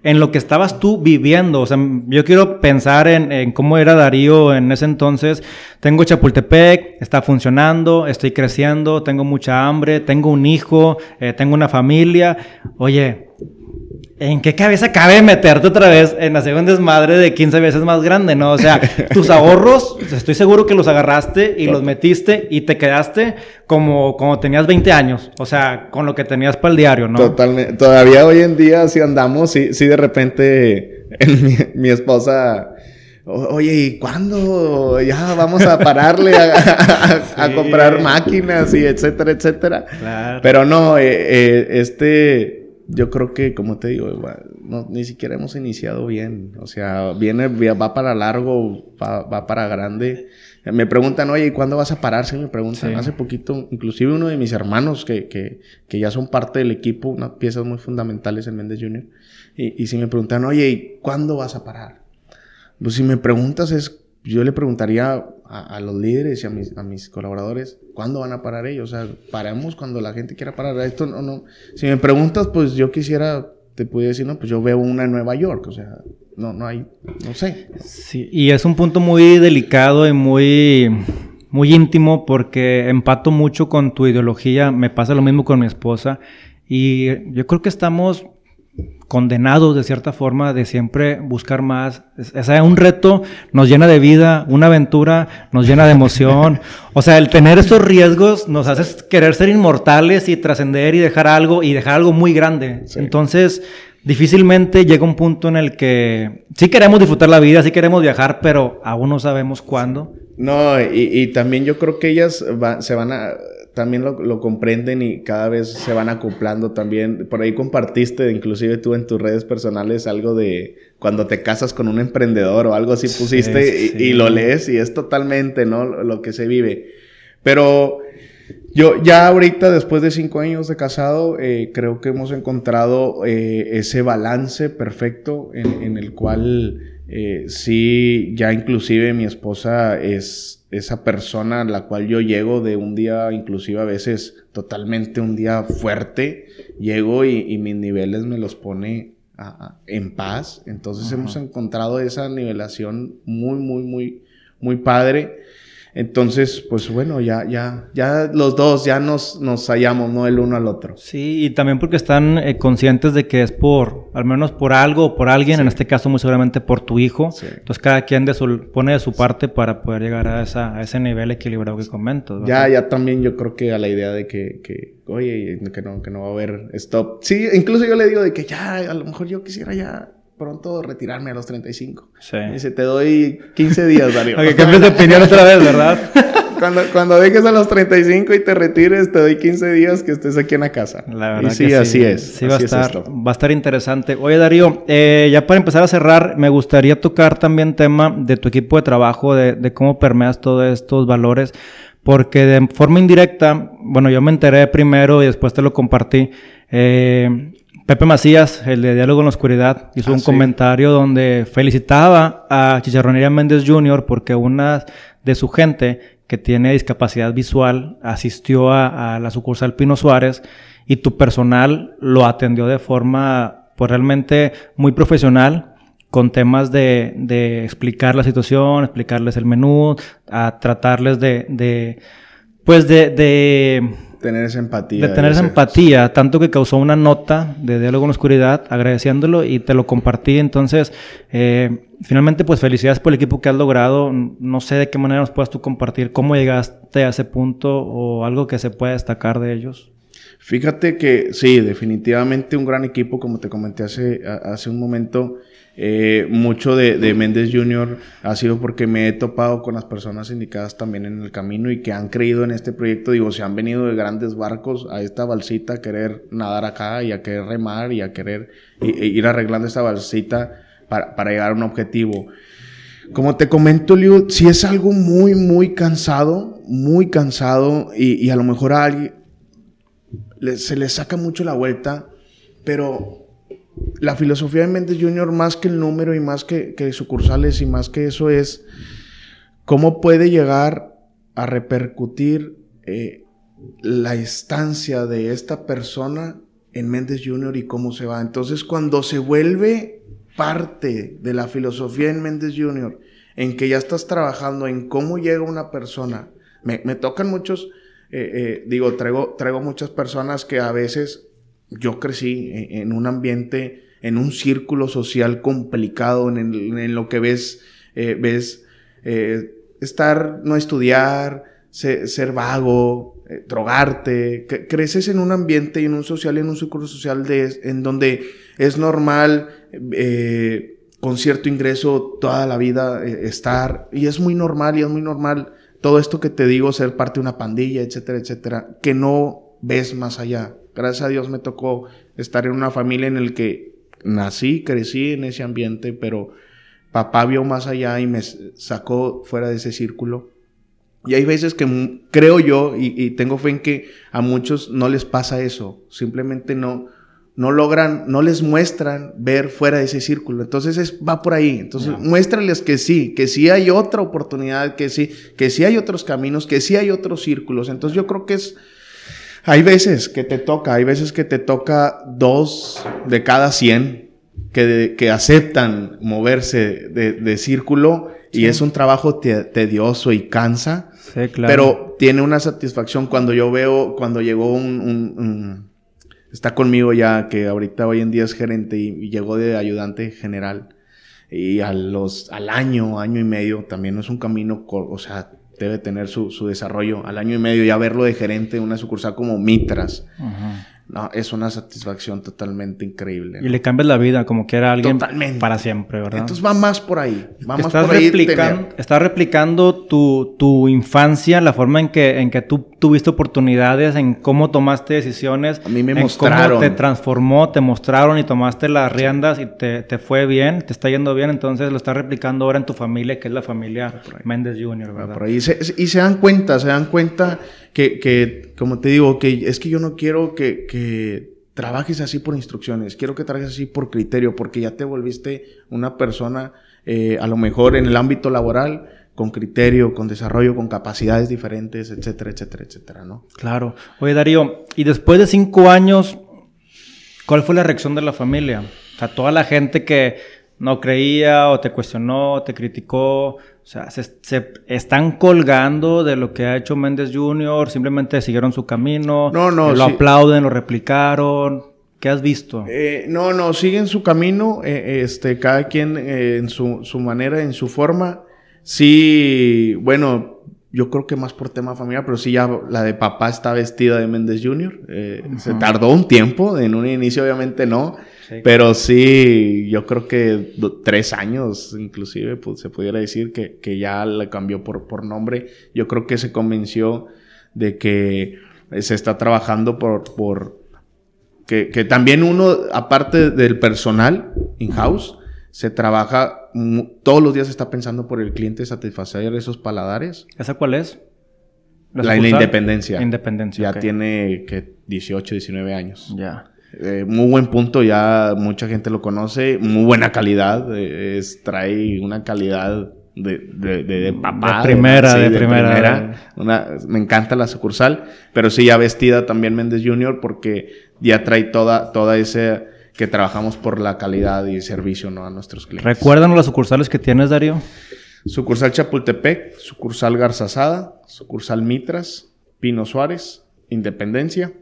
en lo que estabas tú viviendo, o sea, yo quiero pensar en, en cómo era Darío en ese entonces. Tengo Chapultepec, está funcionando, estoy creciendo, tengo mucha hambre, tengo un hijo, eh, tengo una familia. Oye, ¿En qué cabeza cabe meterte otra vez en hacer un desmadre de 15 veces más grande, no? O sea, tus ahorros, estoy seguro que los agarraste y los metiste y te quedaste como, como tenías 20 años. O sea, con lo que tenías para el diario, ¿no? Totalmente. Todavía hoy en día, si andamos, si, si de repente en mi, mi esposa. "O- Oye, ¿y cuándo ya vamos a pararle a, a- a Sí. comprar máquinas y etcétera, etcétera? Claro. Pero no, eh, eh, este, yo creo que, como te digo, no, ni siquiera hemos iniciado bien. O sea, viene, va para largo, va, va para grande. Me preguntan, oye, ¿y cuándo vas a parar? Sí, me preguntan. Sí. Hace poquito, inclusive uno de mis hermanos que, que, que ya son parte del equipo, unas piezas muy fundamentales en Méndez Junior. Y, y si me preguntan, oye, ¿y cuándo vas a parar? Pues si me preguntas es, yo le preguntaría a, los líderes y a mis, a mis colaboradores, ¿cuándo van a parar ellos? O sea, paramos cuando la gente quiera parar. Esto no, no. Si me preguntas, pues yo quisiera, te pudiera decir, no, pues yo veo una en Nueva York. O sea, no, no hay, no sé. Sí, y es un punto muy delicado y muy, muy íntimo porque empato mucho con tu ideología. Me pasa lo mismo con mi esposa. Y yo creo que estamos condenados de cierta forma de siempre buscar más. Es- O sea, un reto nos llena de vida, una aventura nos llena de emoción. O sea, el tener esos riesgos nos hace querer ser inmortales y trascender y dejar algo y dejar algo muy grande. Sí. Entonces, difícilmente llega un punto en el que sí queremos disfrutar la vida, sí queremos viajar, pero aún no sabemos cuándo. No, y, y también yo creo que ellas va- se van a, también lo, lo comprenden y cada vez se van acoplando también. Por ahí compartiste, inclusive tú en tus redes personales, algo de cuando te casas con un emprendedor o algo así Sí, pusiste y, sí. y lo lees y es totalmente, ¿no? Lo, lo que se vive. Pero yo ya ahorita, después de cinco años de casado, eh, creo que hemos encontrado eh, ese balance perfecto en, en el cual eh, sí, ya inclusive mi esposa es esa persona a la cual yo llego de un día, inclusive a veces totalmente un día fuerte, llego y, y mis niveles me los pone a- a- en paz. Entonces Ajá. hemos encontrado esa nivelación muy, muy, muy, muy padre. Entonces, pues bueno, ya, ya, ya los dos ya nos, nos hallamos, ¿no? El uno al otro. Sí, y también porque están eh, conscientes de que es por, al menos por algo o por alguien, en este caso muy seguramente por tu hijo. Sí. Entonces cada quien de su, pone de su parte para poder llegar a, esa, a ese nivel equilibrado que comentas. ¿verdad? Ya, ya también yo creo que a la idea de que, que oye, que no, que no va a haber stop. Sí, incluso yo le digo de que ya, a lo mejor yo quisiera ya pronto retirarme a los 35. Sí. Y dice, te doy 15 días, Darío. Ok, cambies de opinión otra vez, ¿verdad? cuando, cuando dejes a los 35 y te retires, te doy 15 días que estés aquí en la casa. La verdad y sí, que así es. Sí, va a, es estar, va a estar interesante. Oye, Darío, eh, ya para empezar a cerrar, me gustaría tocar también tema de tu equipo de trabajo, de, de cómo permeas todos estos valores, porque de forma indirecta, bueno, yo me enteré primero y después te lo compartí. eh, Pepe Macías, el de Diálogo en la Oscuridad, hizo Ah, un sí. comentario donde felicitaba a Chicharronería Méndez Jr. porque una de su gente que tiene discapacidad visual asistió a, a la sucursal Pino Suárez y tu personal lo atendió de forma pues realmente muy profesional con temas de, de explicar la situación, explicarles el menú, a tratarles de, de pues de, de Tener esa empatía. de tener esa empatía, tanto que causó una nota de diálogo en la oscuridad agradeciéndolo y te lo compartí. Entonces, eh, finalmente, pues felicidades por el equipo que has logrado. No sé de qué manera nos puedas tú compartir cómo llegaste a ese punto o algo que se pueda destacar de ellos. Fíjate que sí, definitivamente un gran equipo, como te comenté hace, hace un momento. Eh, mucho de, de Méndez Jr. ha sido porque me he topado con las personas indicadas también en el camino y que han creído en este proyecto. Digo, se han venido de grandes barcos a esta balsita a querer nadar acá y a querer remar y a querer e ir arreglando esta balsita para, para, llegar a un objetivo. Como te comento, Liu, si es algo muy, muy cansado, muy cansado y, y a lo mejor a alguien se le saca mucho la vuelta, pero la filosofía de Méndez Jr., más que el número y más que, sucursales y más que eso, es cómo puede llegar a repercutir eh, la estancia de esta persona en Méndez Jr. y cómo se va. Entonces, cuando se vuelve parte de la filosofía en Méndez Jr., en que ya estás trabajando en cómo llega una persona, me, tocan muchos, eh, eh, digo, traigo, traigo muchas personas que a veces yo crecí en, un ambiente, en un círculo social complicado, en, lo que ves, eh, ves eh, estar, no estudiar, ser, vago, eh, drogarte. creces en un ambiente y en un social, en un círculo social de, en donde es normal con cierto ingreso toda la vida estar, y es muy normal y es muy normal todo esto que te digo, ser parte de una pandilla, etcétera, etcétera, que no ves más allá. Gracias a Dios me tocó estar en una familia en el que nací, crecí en ese ambiente, pero papá vio más allá y me sacó fuera de ese círculo. Y hay veces que creo yo y, tengo fe en que a muchos no les pasa eso, simplemente no, no logran, no les muestran ver fuera de ese círculo. Entonces es, va por ahí. Entonces muéstrales que sí, que sí hay otra oportunidad, que sí, que sí hay otros caminos, que sí hay otros círculos. Entonces yo creo que es hay veces que te toca, hay veces que te toca dos de cada cien que, que aceptan moverse de, círculo y es un trabajo tedioso y cansa. Sí, claro. Pero tiene una satisfacción cuando yo veo, cuando llegó un, está conmigo ya, que ahorita hoy en día es gerente y, llegó de ayudante general. Y a los, al año, año y medio, también no es un camino, o sea, debe tener su, su, desarrollo. Al año y medio ya verlo de gerente de una sucursal como Mitras. No, es una satisfacción totalmente increíble. Y le cambias la vida como que era alguien para siempre, ¿verdad? Entonces va más por ahí. Va más estás por ahí. estás replicando tu, tu, infancia, la forma en que, en que tú tuviste oportunidades, en cómo tomaste decisiones. A mí me mostraron. Cómo te transformó, te mostraron y tomaste las riendas y te, te, fue bien, te está yendo bien. Entonces lo estás replicando ahora en tu familia, que es la familia Méndez Jr., ¿verdad? Por ahí. y se dan cuenta, se dan cuenta que, que, como te digo, que es que yo no quiero que, que trabajes así por instrucciones, quiero que trabajes así por criterio, porque ya te volviste una persona, eh, a lo mejor en el ámbito laboral, con criterio, con desarrollo, con capacidades diferentes, etcétera, etcétera, etcétera, ¿no? Claro. Oye, Darío, y después de cinco años, ¿cuál fue la reacción de la familia? O sea, toda la gente que no creía o te cuestionó, te criticó, o sea, se, están colgando de lo que ha hecho Méndez Jr., simplemente siguieron su camino, no, no, lo aplauden, lo replicaron. ¿Qué has visto? Eh, no, no, siguen su camino, eh, este, cada quien eh, en su, su, manera, en su forma. Sí, bueno, yo creo que más por tema familiar, pero sí ya la de papá está vestida de Méndez Jr. Se tardó un tiempo, en un inicio obviamente no. Pero sí, yo creo que tres años, inclusive, pues, se pudiera decir que, que ya le cambió por, por nombre. Yo creo que se convenció de que se está trabajando por, por que, que también uno, aparte del personal in-house, se trabaja, todos los días está pensando por el cliente satisfacer esos paladares. ¿Esa cuál es? La, la independencia. Independencia. Ya tiene que 18, 19 años. Ya. Eh, muy buen punto, ya mucha gente lo conoce, muy buena calidad, eh, es, trae una calidad de, de, de, papá. De primera, de, primera. Una, me encanta la sucursal, pero sí ya vestida también Méndez Junior porque ya trae toda, toda ese que trabajamos por la calidad y servicio ¿no? a nuestros clientes. ¿Recuerdan las sucursales que tienes, Darío? Sucursal Chapultepec, sucursal Garzazada, sucursal Mitras, Pino Suárez, Independencia,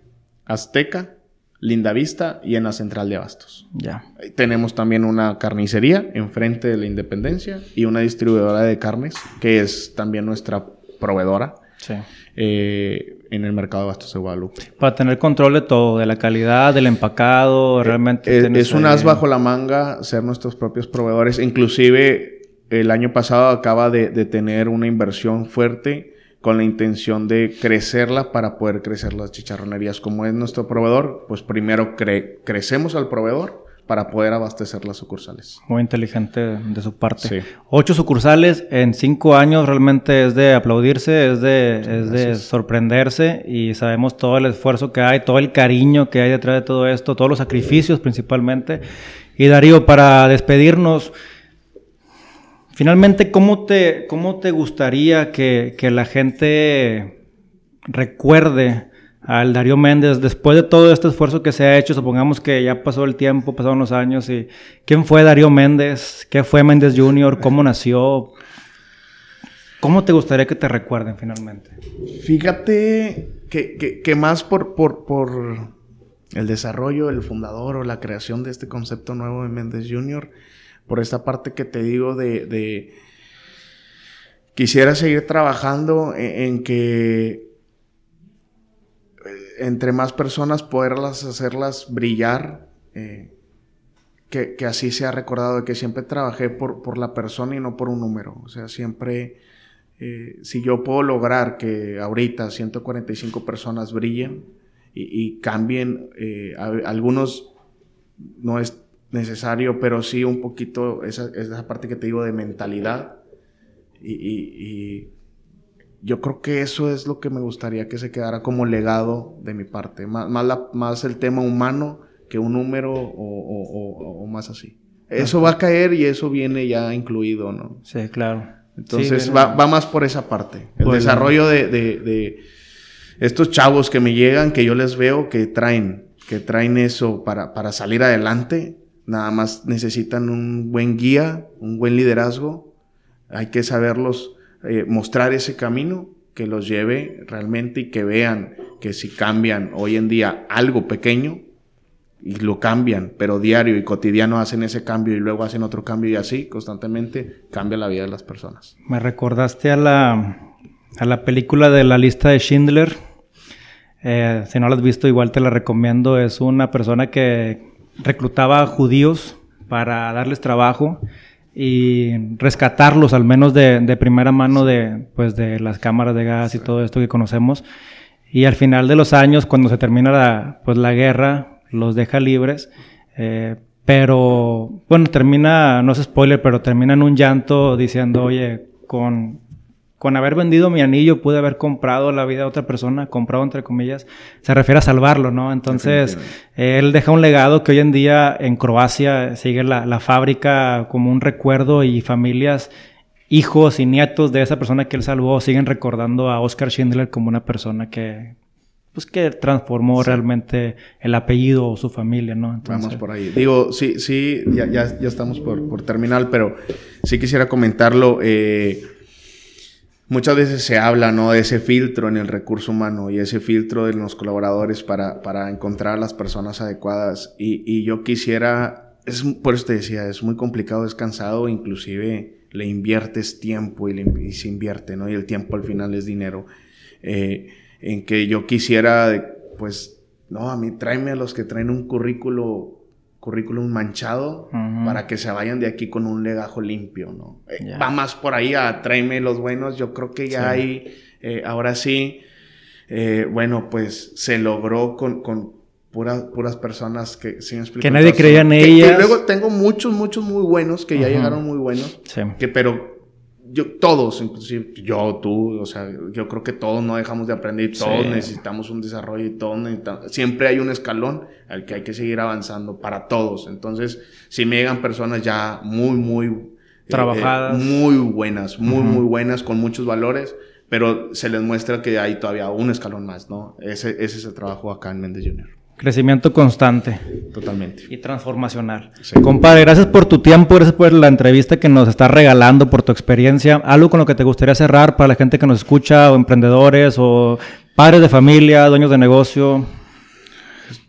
Azteca, Linda Vista y en la central de Abastos. Ya. Tenemos también una carnicería enfrente de la Independencia y una distribuidora de carnes que es también nuestra proveedora. Sí. Eh, en el mercado de bastos de Guadalupe. Para tener control de todo, de la calidad, del empacado, realmente. Es, es un as bajo la manga ser nuestros propios proveedores. Inclusive el año pasado acaba de, de tener una inversión fuerte con la intención de crecerla para poder crecer las chicharronerías. Como es nuestro proveedor, pues primero cre crecemos al proveedor para poder abastecer las sucursales. Muy inteligente de su parte. Sí. Ocho sucursales en cinco años realmente es de aplaudirse, es de, es de sorprenderse y sabemos todo el esfuerzo que hay, todo el cariño que hay detrás de todo esto, todos los sacrificios principalmente. Y Darío, para despedirnos, finalmente, ¿cómo te, cómo te gustaría que, que la gente recuerde al Darío Méndez, después de todo este esfuerzo que se ha hecho, supongamos que ya pasó el tiempo, pasaron los años, y ¿quién fue Darío Méndez? ¿Qué fue Méndez Jr.? ¿Cómo nació? ¿Cómo te gustaría que te recuerden finalmente? Fíjate que, que, más por, por, por, el desarrollo del fundador o la creación de este concepto nuevo de Méndez Jr., por esta parte que te digo de... de quisiera seguir trabajando en que entre más personas poderlas hacerlas brillar, eh, que, así se ha recordado de que siempre trabajé por, por, la persona y no por un número. O sea, siempre, eh, si yo puedo lograr que ahorita 145 personas brillen y, cambien, eh, algunos no es necesario, pero sí un poquito esa, esa parte que te digo de mentalidad y yo creo que eso es lo que me gustaría que se quedara como legado de mi parte. Más, más, el tema humano que un número o, más así. Eso va a caer y eso viene ya incluido, ¿no? Sí, claro. Entonces va, más por esa parte. El pues, desarrollo de, estos chavos que me llegan, que yo les veo que traen, que traen eso para, para salir adelante. Nada más necesitan un buen guía, un buen liderazgo. Hay que saberlos eh, mostrar ese camino que los lleve realmente y que vean que si cambian hoy en día algo pequeño y lo cambian, pero diario y cotidiano hacen ese cambio y luego hacen otro cambio y así constantemente cambia la vida de las personas. Me recordaste a la, a la película de la lista de Schindler. Eh, si no la has visto, igual te la recomiendo. Es una persona que reclutaba judíos para darles trabajo y rescatarlos al menos de, primera mano de, pues, de las cámaras de gas y todo esto que conocemos. Y al final de los años, cuando se termina la, pues, la guerra, los deja libres. Eh, pero, bueno, termina, no es spoiler, pero termina en un llanto diciendo, oye, con con haber vendido mi anillo pude haber comprado la vida de otra persona, comprado entre comillas, se refiere a salvarlo, ¿no? Entonces, él deja un legado que hoy en día en Croacia sigue la, fábrica como un recuerdo y familias, hijos y nietos de esa persona que él salvó siguen recordando a Oscar Schindler como una persona que, pues que transformó realmente el apellido o su familia, ¿no? Entonces... Vamos por ahí. Digo, sí, sí, ya, ya, ya estamos por, por terminar, pero sí quisiera comentarlo. Eh, muchas veces se habla ¿no? de ese filtro en el recurso humano y ese filtro de los colaboradores para, para encontrar las personas adecuadas. Y, y, yo quisiera, es, por eso te decía, es muy complicado, es cansado, inclusive le inviertes tiempo y, le, se invierte, ¿no? Y el tiempo al final es dinero. Eh, en que yo quisiera, pues, no, a mí tráeme a los que traen un currículo currículum manchado para que se vayan de aquí con un legajo limpio, ¿no? Eh, va más por ahí a tráeme los buenos, yo creo que ya hay, eh, ahora sí, eh, bueno, pues se logró con, con puras, puras personas que, ¿sí Que nadie creía en ellas. luego tengo muchos, muchos muy buenos, que ya llegaron muy buenos, que pero yo, todos, inclusive yo, tú, o sea, yo creo que todos no dejamos de aprender, todos necesitamos un desarrollo y todos necesitamos, siempre hay un escalón al que hay que seguir avanzando para todos. Entonces, si me llegan personas ya muy, muy eh, trabajadas, muy buenas, muy, muy buenas, con muchos valores, pero se les muestra que hay todavía un escalón más, ¿no? Ese, ese es el trabajo acá en Méndez Junior. Crecimiento constante. Totalmente. Y transformacional. Compadre, gracias por tu tiempo, gracias por la entrevista que nos estás regalando, por tu experiencia. ¿Algo con lo que te gustaría cerrar para la gente que nos escucha, o emprendedores, o padres de familia, dueños de negocio?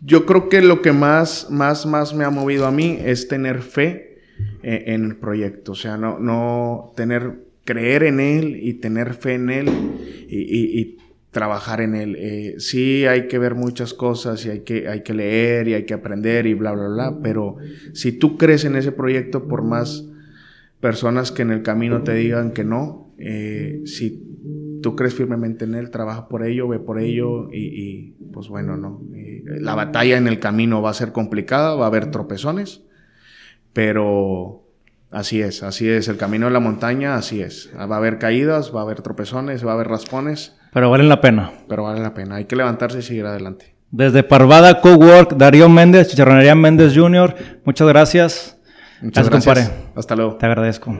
Yo creo que lo que más, más, más me ha movido a mí es tener fe eh, en, el proyecto. O sea, no, no tener, creer en él y tener fe en él y trabajar en él. Eh, sí hay que ver muchas cosas y hay que, hay que leer y hay que aprender y bla, bla, bla, pero si tú crees en ese proyecto, por más personas que en el camino te digan que no, eh, si tú crees firmemente en él, trabaja por ello, ve por ello y, pues bueno, no. la batalla en el camino va a ser complicada, va a haber tropezones, pero así es, así es. El camino de la montaña, así es. Va a haber caídas, va a haber tropezones, va a haber raspones. Pero valen la pena. Pero vale la pena. Hay que levantarse y seguir adelante. Desde Parvada Cowork, Darío Méndez, Chicharronería Méndez Jr., muchas gracias. Muchas gracias. Hasta luego. Te agradezco.